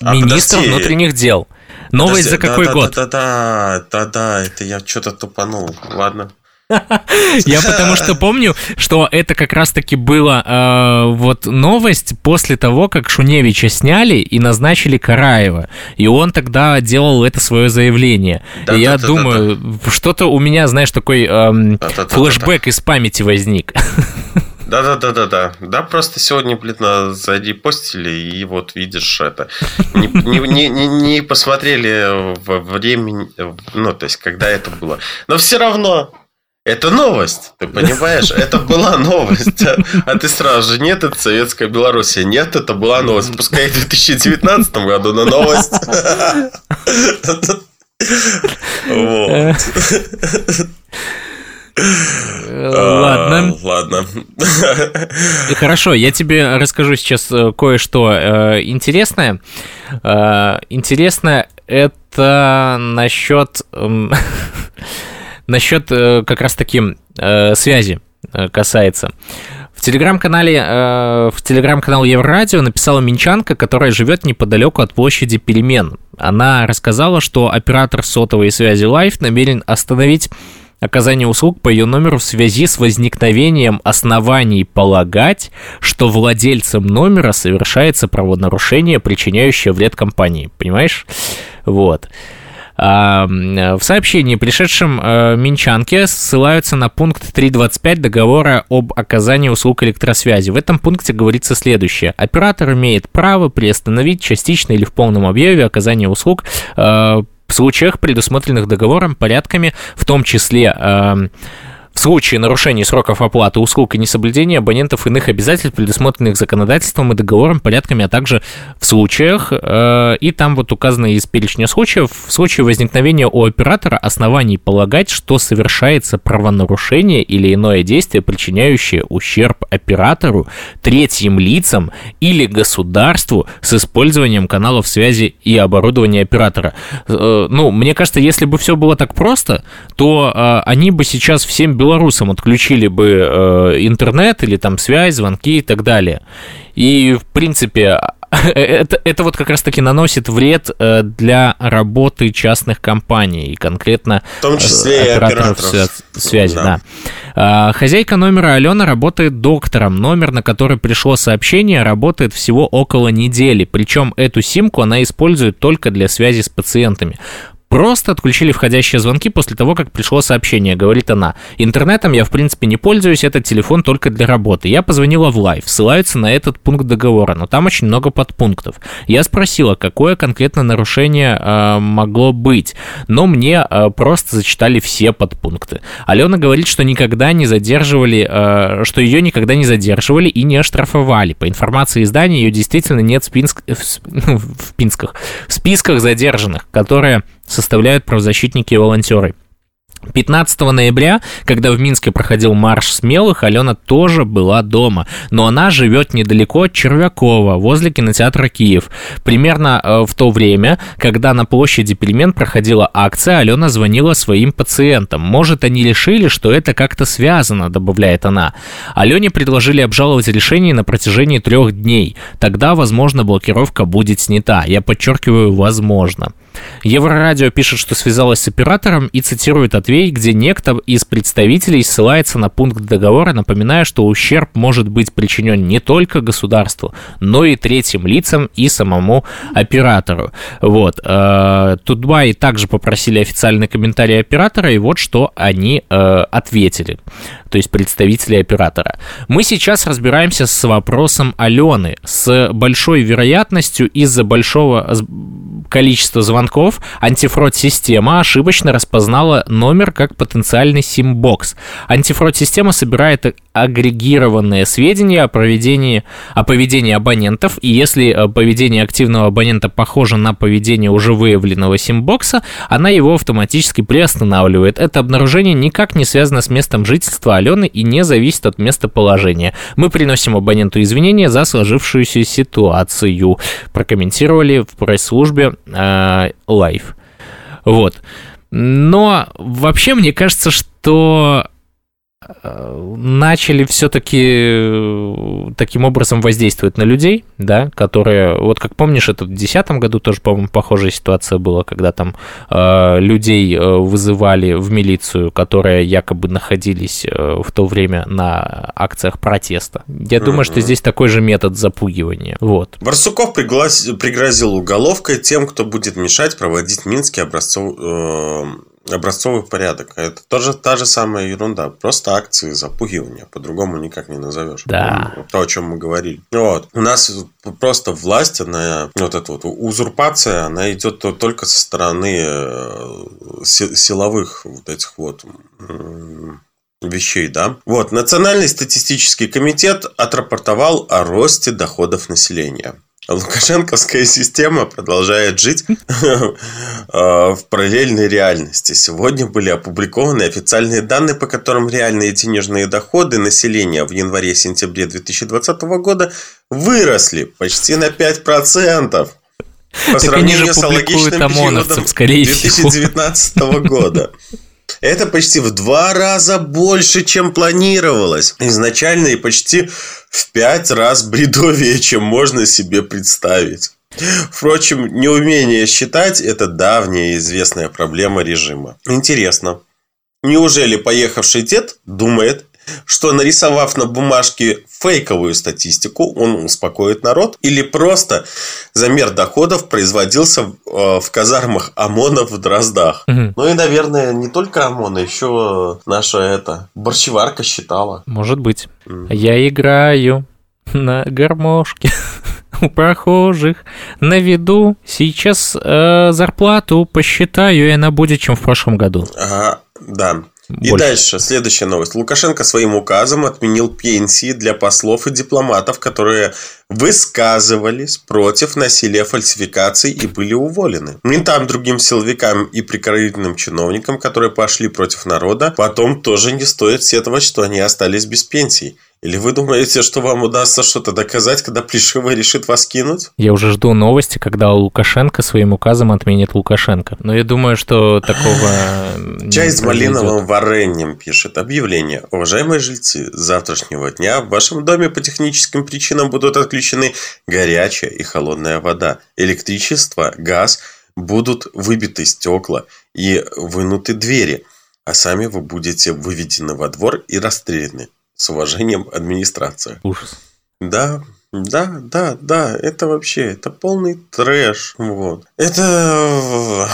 А, министр подожди. внутренних дел. Новость подожди, за какой да, год? Да, да, да, да, да, это я что-то тупанул. Ладно. Я потому что помню, что это как раз-таки было э, вот новость после того, как Шуневича сняли и назначили Караева. И он тогда делал это свое заявление. Да, и да, я да, думаю, что-то у меня, знаешь, такой да, флешбэк из памяти возник. Да, да, да, да, да. Да, просто сегодня, блин, на зарепостили, и вот видишь это. Не, не, не, не посмотрели во времени, ну, то есть, когда это было. Но все равно это новость, ты понимаешь? Это была новость. А ты сразу же, нет, это Советская Белоруссия. Нет, это была новость. Пускай в 2019 году, но новость. Вот. Ладно. А, ладно. Хорошо, я тебе расскажу сейчас э, кое-что э, интересное. Э, интересное это насчет эм, Насчет э, как раз-таки э, связи э, касается. В телеграм-канале, э, в телеграм-канал Еврорадио написала Минчанка, которая живет неподалеку от площади Перемен. Она рассказала, что оператор сотовой связи Life намерен остановить оказание услуг по ее номеру в связи с возникновением оснований полагать, что владельцем номера совершается правонарушение, причиняющее вред компании. Понимаешь? Вот. В сообщении, пришедшем э, Минчанке, ссылаются на пункт 3.25 договора об оказании услуг электросвязи. В этом пункте говорится следующее. Оператор имеет право приостановить частично или в полном объеме оказание услуг э, в случаях, предусмотренных договором, порядками, в том числе в случае нарушения сроков оплаты услуг и несоблюдения абонентов иных обязательств, предусмотренных законодательством и договором, порядками, а также в случаях, э, и там вот указано из перечня случаев, в случае возникновения у оператора оснований полагать, что совершается правонарушение или иное действие, причиняющее ущерб оператору, третьим лицам или государству с использованием каналов связи и оборудования оператора. Э, ну, мне кажется, если бы все было так просто, то э, они бы сейчас всем белорусам отключили бы э, интернет или там связь, звонки и так далее. И, в принципе, это, это вот как раз-таки наносит вред э, для работы частных компаний, конкретно в том числе операторов, операторов связи. Да. Да. А, хозяйка номера Алена работает доктором. Номер, на который пришло сообщение, работает всего около недели. Причем эту симку она использует только для связи с пациентами. Просто отключили входящие звонки после того, как пришло сообщение, говорит она. Интернетом я, в принципе, не пользуюсь, этот телефон только для работы. Я позвонила в life, ссылаются на этот пункт договора, но там очень много подпунктов. Я спросила, какое конкретно нарушение э, могло быть, но мне э, просто зачитали все подпункты. Алена говорит, что никогда не задерживали, э, что ее никогда не задерживали и не оштрафовали. По информации издания, ее действительно нет в, Пинск... в, в, Пинсках, в списках задержанных, которые составляют правозащитники и волонтеры. 15 ноября, когда в Минске проходил марш смелых, Алена тоже была дома. Но она живет недалеко от Червякова, возле кинотеатра «Киев». Примерно э, в то время, когда на площади Пельмен проходила акция, Алена звонила своим пациентам. Может, они решили, что это как-то связано, добавляет она. Алене предложили обжаловать решение на протяжении трех дней. Тогда, возможно, блокировка будет снята. Я подчеркиваю, возможно. Еврорадио пишет, что связалась с оператором и цитирует ответ, где некто из представителей ссылается на пункт договора, напоминая, что ущерб может быть причинен не только государству, но и третьим лицам и самому оператору. Вот. Э, Тутбай также попросили официальный комментарий оператора, и вот что они э, ответили то есть представители оператора. Мы сейчас разбираемся с вопросом Алены. С большой вероятностью из-за большого количества звонков антифрод-система ошибочно распознала номер как потенциальный симбокс. Антифрод-система собирает агрегированные сведения о поведении, о поведении абонентов, и если э, поведение активного абонента похоже на поведение уже выявленного симбокса, она его автоматически приостанавливает. Это обнаружение никак не связано с местом жительства Алены и не зависит от местоположения. Мы приносим абоненту извинения за сложившуюся ситуацию. Прокомментировали в пресс-службе э, Live. Вот. Но вообще мне кажется, что начали все-таки э, таким образом воздействовать на людей, да, которые, вот как помнишь, это в 2010 году тоже, по-моему, похожая ситуация была, когда там э, людей э, вызывали в милицию, которые якобы находились э, в то время на акциях протеста. Я mm-hmm. думаю, что здесь такой же метод запугивания. Вот. Барсуков приглас... пригрозил уголовкой тем, кто будет мешать проводить Минский образцов... Э образцовый порядок. Это тоже та же самая ерунда. Просто акции запугивания. По-другому никак не назовешь. Да. То, о чем мы говорили. Вот. У нас просто власть, она, вот эта вот узурпация, она идет только со стороны э, силовых вот этих вот вещей, да. Вот, Национальный статистический комитет отрапортовал о росте доходов населения. Лукашенковская система продолжает жить э, в параллельной реальности. Сегодня были опубликованы официальные данные, по которым реальные денежные доходы населения в январе-сентябре 2020 года выросли почти на 5%. По так сравнению с аналогичным периодом 2019 года. Это почти в два раза больше, чем планировалось изначально, и почти в пять раз бредовее, чем можно себе представить. Впрочем, неумение считать – это давняя известная проблема режима. Интересно, неужели поехавший дед думает, что нарисовав на бумажке фейковую статистику, он успокоит народ, или просто замер доходов производился в э, казармах ОМОНа в Дроздах. Угу. Ну и, наверное, не только ОМОНа, еще наша это борщеварка считала. Может быть. Угу. Я играю на гармошке у прохожих на виду. Сейчас э, зарплату посчитаю, и она будет, чем в прошлом году. Ага, да. Больше. И дальше, следующая новость. Лукашенко своим указом отменил пенсии для послов и дипломатов, которые высказывались против насилия фальсификаций и были уволены. Ментам, другим силовикам и прикрытным чиновникам, которые пошли против народа, потом тоже не стоит сетовать, что они остались без пенсий. Или вы думаете, что вам удастся что-то доказать, когда Плешивый решит вас кинуть? Я уже жду новости, когда Лукашенко своим указом отменит Лукашенко. Но я думаю, что такого... Чай с малиновым вареньем пишет. Объявление. Уважаемые жильцы, с завтрашнего дня в вашем доме по техническим причинам будут отключены горячая и холодная вода, электричество, газ, будут выбиты стекла и вынуты двери, а сами вы будете выведены во двор и расстреляны. С уважением, администрация. Ужас. Да, да, да, да, это вообще, это полный трэш. Вот. Это...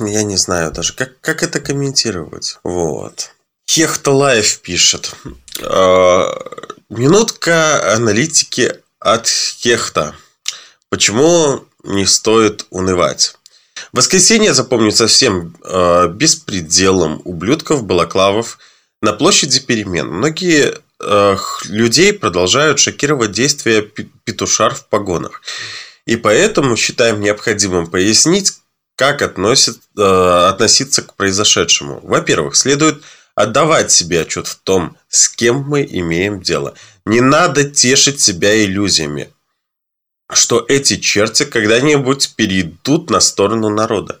Я не знаю даже, как, как это комментировать. Вот. Хехта Лайф пишет. «А, минутка аналитики от Хехта. Почему не стоит унывать? Воскресенье запомнится всем э, беспределом ублюдков, балаклавов – на площади перемен многие э, людей продолжают шокировать действия петушар в погонах. И поэтому считаем необходимым пояснить, как относит, э, относиться к произошедшему. Во-первых, следует отдавать себе отчет в том, с кем мы имеем дело. Не надо тешить себя иллюзиями, что эти черти когда-нибудь перейдут на сторону народа.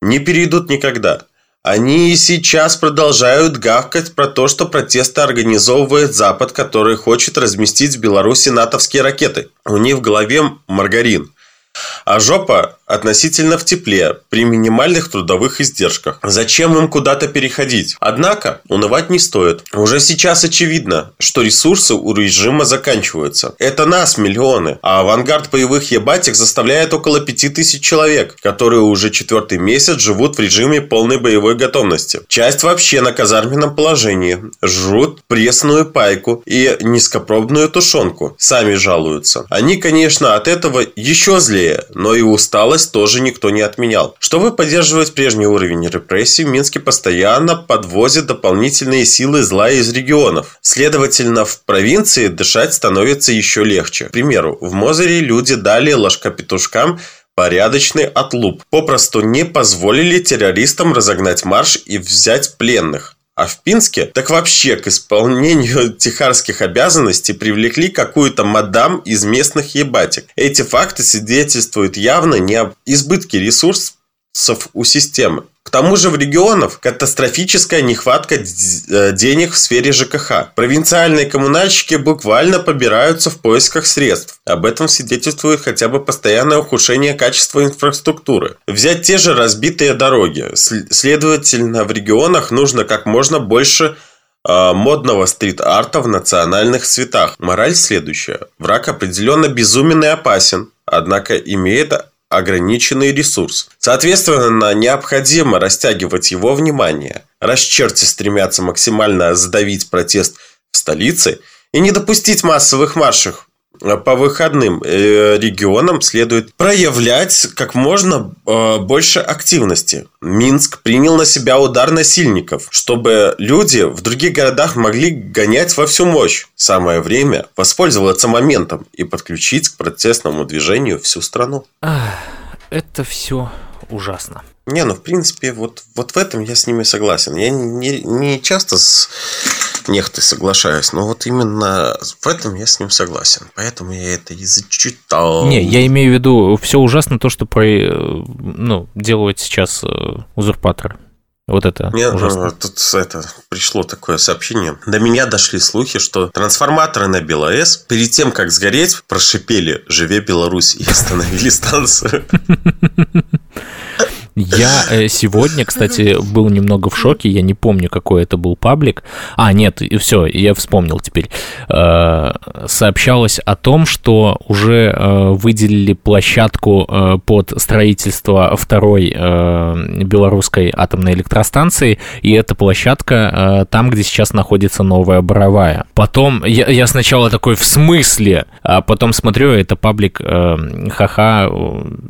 Не перейдут никогда. Они и сейчас продолжают гавкать про то, что протесты организовывает Запад, который хочет разместить в Беларуси натовские ракеты. У них в голове маргарин. А жопа относительно в тепле, при минимальных трудовых издержках. Зачем им куда-то переходить? Однако, унывать не стоит. Уже сейчас очевидно, что ресурсы у режима заканчиваются. Это нас миллионы, а авангард боевых ебатик заставляет около 5000 человек, которые уже четвертый месяц живут в режиме полной боевой готовности. Часть вообще на казарменном положении. Жрут пресную пайку и низкопробную тушенку. Сами жалуются. Они, конечно, от этого еще злее, но и усталость Усталость тоже никто не отменял. Чтобы поддерживать прежний уровень репрессий, в Минске постоянно подвозят дополнительные силы зла из регионов. Следовательно, в провинции дышать становится еще легче. К примеру, в Мозыре люди дали ложкопетушкам порядочный отлуп. Попросту не позволили террористам разогнать марш и взять пленных. А в Пинске так вообще к исполнению тихарских обязанностей привлекли какую-то мадам из местных ебатик. Эти факты свидетельствуют явно не об избытке ресурсов у системы. Тому же в регионах катастрофическая нехватка э, денег в сфере ЖКХ. Провинциальные коммунальщики буквально побираются в поисках средств. Об этом свидетельствует хотя бы постоянное ухудшение качества инфраструктуры. Взять те же разбитые дороги. Следовательно, в регионах нужно как можно больше э, модного стрит-арта в национальных цветах. Мораль следующая. Враг определенно безумен и опасен, однако имеет ограниченный ресурс. Соответственно, необходимо растягивать его внимание. Раз черти стремятся максимально задавить протест в столице и не допустить массовых маршев по выходным э, регионам следует проявлять как можно э, больше активности. Минск принял на себя удар насильников, чтобы люди в других городах могли гонять во всю мощь. Самое время воспользоваться моментом и подключить к протестному движению всю страну. Это все ужасно. Не, ну в принципе, вот, вот в этом я с ними согласен. Я не, не часто с нехтой соглашаюсь, но вот именно в этом я с ним согласен. Поэтому я это и зачитал. Не, я имею в виду, все ужасно то, что про, ну, делают сейчас э, узурпаторы. Вот это Мне ужасно. тут это пришло такое сообщение. До меня дошли слухи, что трансформаторы на БелАЭС перед тем, как сгореть, прошипели «Живе Беларусь» и остановили станцию. Я э, сегодня, кстати, был немного в шоке. Я не помню, какой это был паблик. А, нет, все, я вспомнил теперь. Э, сообщалось о том, что уже э, выделили площадку под строительство второй белорусской атомной электростанции, и эта площадка там, где сейчас находится новая Боровая. Потом я, я сначала такой, в смысле? А потом смотрю, это паблик, ха-ха,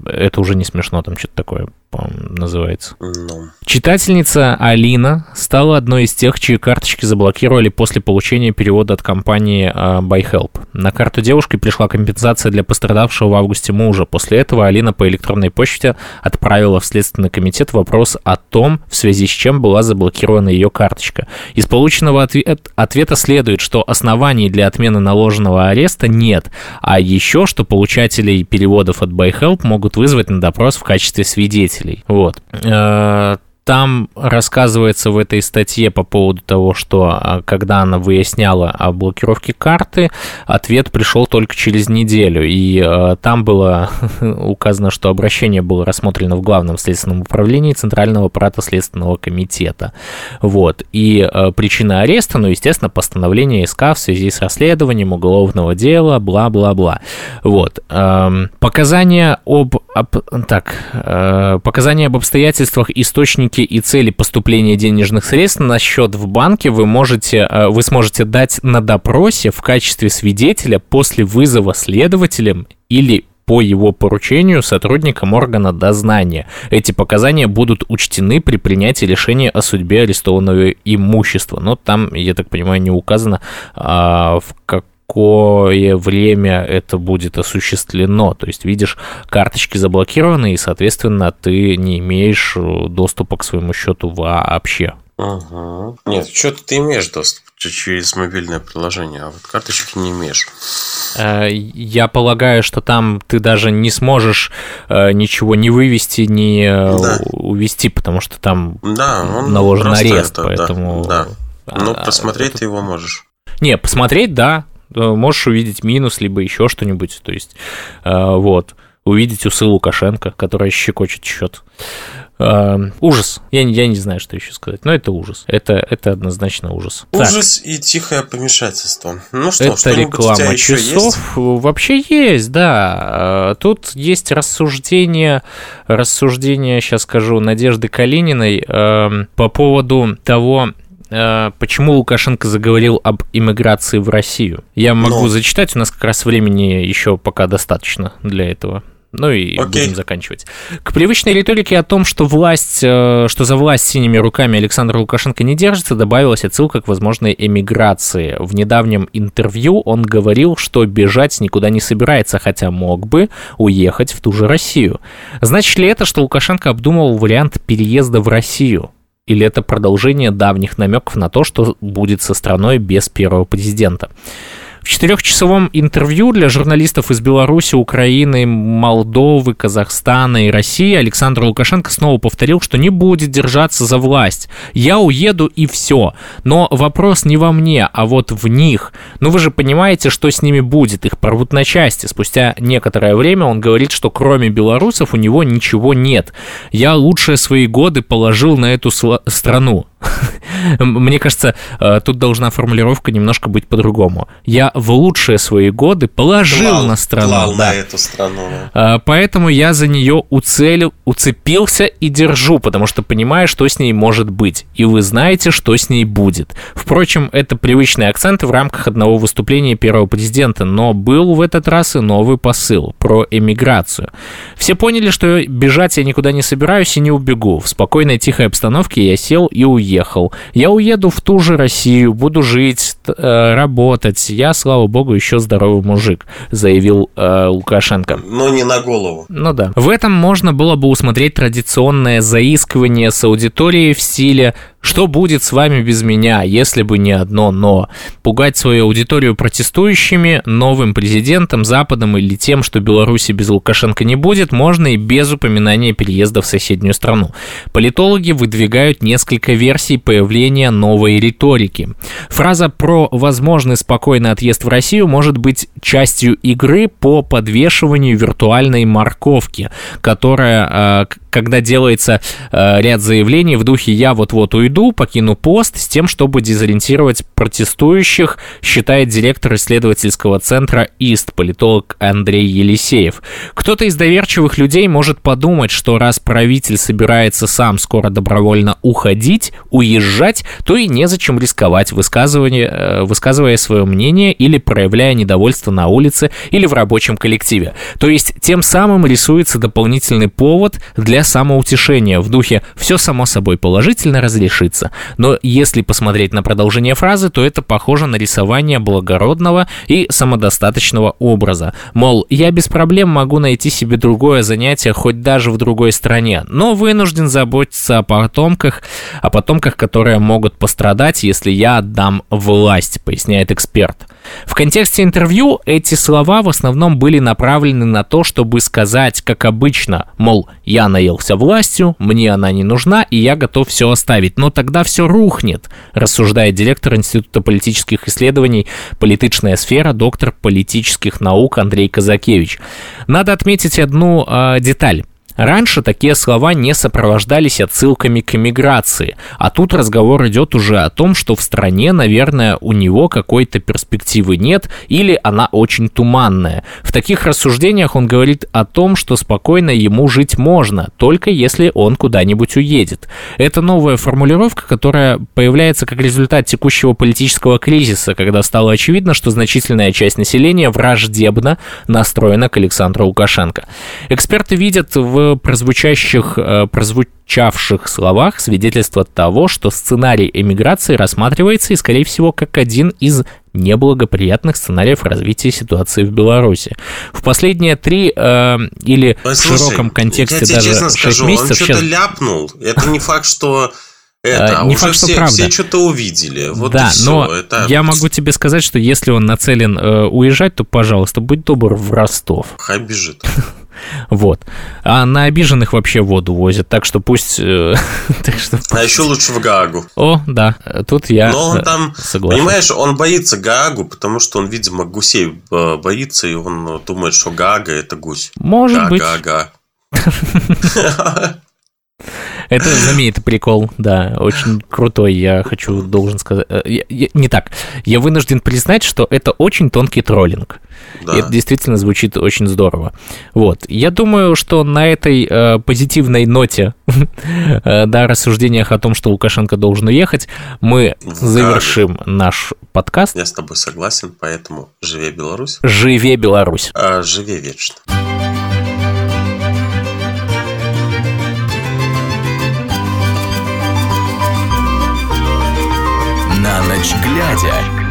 это уже не смешно, там что-то такое называется. No. Читательница Алина стала одной из тех, чьи карточки заблокировали после получения перевода от компании uh, BuyHelp. На карту девушки пришла компенсация для пострадавшего в августе мужа. После этого Алина по электронной почте отправила в Следственный комитет вопрос о том, в связи с чем была заблокирована ее карточка. Из полученного ответ, ответа следует, что оснований для отмены наложенного ареста нет, а еще, что получателей переводов от BuyHelp могут вызвать на допрос в качестве свидетелей. Вот. Э, там рассказывается в этой статье по поводу того, что а, когда она выясняла о блокировке карты, ответ пришел только через неделю. И э, там было указано, что обращение было рассмотрено в Главном следственном управлении Центрального аппарата Следственного комитета. Вот. И э, причина ареста, ну, естественно, постановление СК в связи с расследованием уголовного дела, бла-бла-бла. Вот. Эм, показания об... об так, э, показания об обстоятельствах источники рамки и цели поступления денежных средств на счет в банке вы можете, э, вы сможете дать на допросе в качестве свидетеля после вызова следователем или по его поручению сотрудникам органа дознания. Эти показания будут учтены при принятии решения о судьбе арестованного имущества. Но там, я так понимаю, не указано, а, в как какое время это будет осуществлено. То есть, видишь, карточки заблокированы, и, соответственно, ты не имеешь доступа к своему счету вообще. Угу. Нет, что-то ты имеешь доступ через мобильное приложение, а вот карточки не имеешь. Э, я полагаю, что там ты даже не сможешь э, ничего не вывести, не э, да. увести, потому что там да, наложен арест, это, поэтому... Да, да. Ну, а, посмотреть это... ты его можешь. Не, посмотреть, да. Можешь увидеть минус, либо еще что-нибудь. То есть, вот. Увидеть усы Лукашенко, которая щекочет счет. Э, ужас. Я, я не знаю, что еще сказать, но это ужас. Это, это однозначно ужас. Ужас так. и тихое помешательство. Ну что, это реклама часов. Есть? Вообще есть, да. Э, тут есть рассуждение, рассуждение, сейчас скажу, Надежды Калининой э, по поводу того, э, почему Лукашенко заговорил об иммиграции в Россию. Я могу Но... зачитать, у нас как раз времени еще пока достаточно для этого. Ну и Окей. будем заканчивать. К привычной риторике о том, что власть, э, что за власть синими руками Александр Лукашенко не держится, добавилась отсылка к возможной эмиграции. В недавнем интервью он говорил, что бежать никуда не собирается, хотя мог бы уехать в ту же Россию. Значит ли это, что Лукашенко обдумывал вариант переезда в Россию? Или это продолжение давних намеков на то, что будет со страной без первого президента? В четырехчасовом интервью для журналистов из Беларуси, Украины, Молдовы, Казахстана и России Александр Лукашенко снова повторил, что не будет держаться за власть. Я уеду и все. Но вопрос не во мне, а вот в них. Ну вы же понимаете, что с ними будет. Их порвут на части. Спустя некоторое время он говорит, что кроме белорусов у него ничего нет. Я лучшие свои годы положил на эту страну. Мне кажется, э, тут должна формулировка немножко быть по-другому. Я в лучшие свои годы положил клал, на страну. Клал да. на эту страну. Да. Э, поэтому я за нее уцелил, уцепился и держу, потому что понимаю, что с ней может быть. И вы знаете, что с ней будет. Впрочем, это привычные акценты в рамках одного выступления первого президента, но был в этот раз и новый посыл про эмиграцию. Все поняли, что бежать я никуда не собираюсь и не убегу. В спокойной тихой обстановке я сел и уехал уехал. Я уеду в ту же Россию, буду жить, э, работать. Я, слава богу, еще здоровый мужик, заявил э, Лукашенко. Но не на голову. Ну да. В этом можно было бы усмотреть традиционное заискивание с аудиторией в стиле что будет с вами без меня, если бы не одно «но»? Пугать свою аудиторию протестующими, новым президентом, Западом или тем, что Беларуси без Лукашенко не будет, можно и без упоминания переезда в соседнюю страну. Политологи выдвигают несколько версий появления новой риторики. Фраза про возможный спокойный отъезд в Россию может быть частью игры по подвешиванию виртуальной морковки, которая, а, когда делается а, ряд заявлений в духе «я вот-вот уйду», уйду, покину пост с тем, чтобы дезориентировать протестующих, считает директор исследовательского центра ИСТ, политолог Андрей Елисеев. Кто-то из доверчивых людей может подумать, что раз правитель собирается сам скоро добровольно уходить, уезжать, то и незачем рисковать, высказывание, э, высказывая свое мнение или проявляя недовольство на улице или в рабочем коллективе. То есть тем самым рисуется дополнительный повод для самоутешения в духе «все само собой положительно разрешится» решится. Но если посмотреть на продолжение фразы, то это похоже на рисование благородного и самодостаточного образа. Мол, я без проблем могу найти себе другое занятие, хоть даже в другой стране, но вынужден заботиться о потомках, о потомках, которые могут пострадать, если я отдам власть, поясняет эксперт. В контексте интервью эти слова в основном были направлены на то, чтобы сказать, как обычно, мол, я наелся властью, мне она не нужна, и я готов все оставить. Но тогда все рухнет, рассуждает директор Института политических исследований «Политичная сфера», доктор политических наук Андрей Казакевич. Надо отметить одну э, деталь. Раньше такие слова не сопровождались отсылками к эмиграции, а тут разговор идет уже о том, что в стране, наверное, у него какой-то перспективы нет или она очень туманная. В таких рассуждениях он говорит о том, что спокойно ему жить можно, только если он куда-нибудь уедет. Это новая формулировка, которая появляется как результат текущего политического кризиса, когда стало очевидно, что значительная часть населения враждебно настроена к Александру Лукашенко. Эксперты видят в в прозвучащих, э, прозвучавших словах свидетельство того, что сценарий эмиграции рассматривается и, скорее всего, как один из неблагоприятных сценариев развития ситуации в Беларуси. В последние три э, или Послушай, в широком контексте я тебе даже честно скажу, месяцев... Он что-то сейчас... ляпнул. Это не факт, что это, не уже факт, все, что правда. все что-то увидели. Вот да, и но это... я могу тебе сказать, что если он нацелен э, уезжать, то, пожалуйста, будь добр в Ростов. Хай бежит. Вот. А на обиженных вообще воду возят, так что пусть... Э, так что пусть... А еще лучше в Гаагу. О, да, тут я Но он там, согласен. понимаешь, он боится Гаагу, потому что он, видимо, гусей э, боится, и он думает, что Гага – это гусь. Может Га, быть. Гага. Это знаменитый прикол, да, очень крутой, я хочу, должен сказать. Э, я, я, не так, я вынужден признать, что это очень тонкий троллинг. Да. И это действительно звучит очень здорово. Вот, я думаю, что на этой э, позитивной ноте, э, да, рассуждениях о том, что Лукашенко должен уехать, мы завершим наш подкаст. Я с тобой согласен, поэтому живе Беларусь. Живе Беларусь. А, живе вечно. Ночь глядя.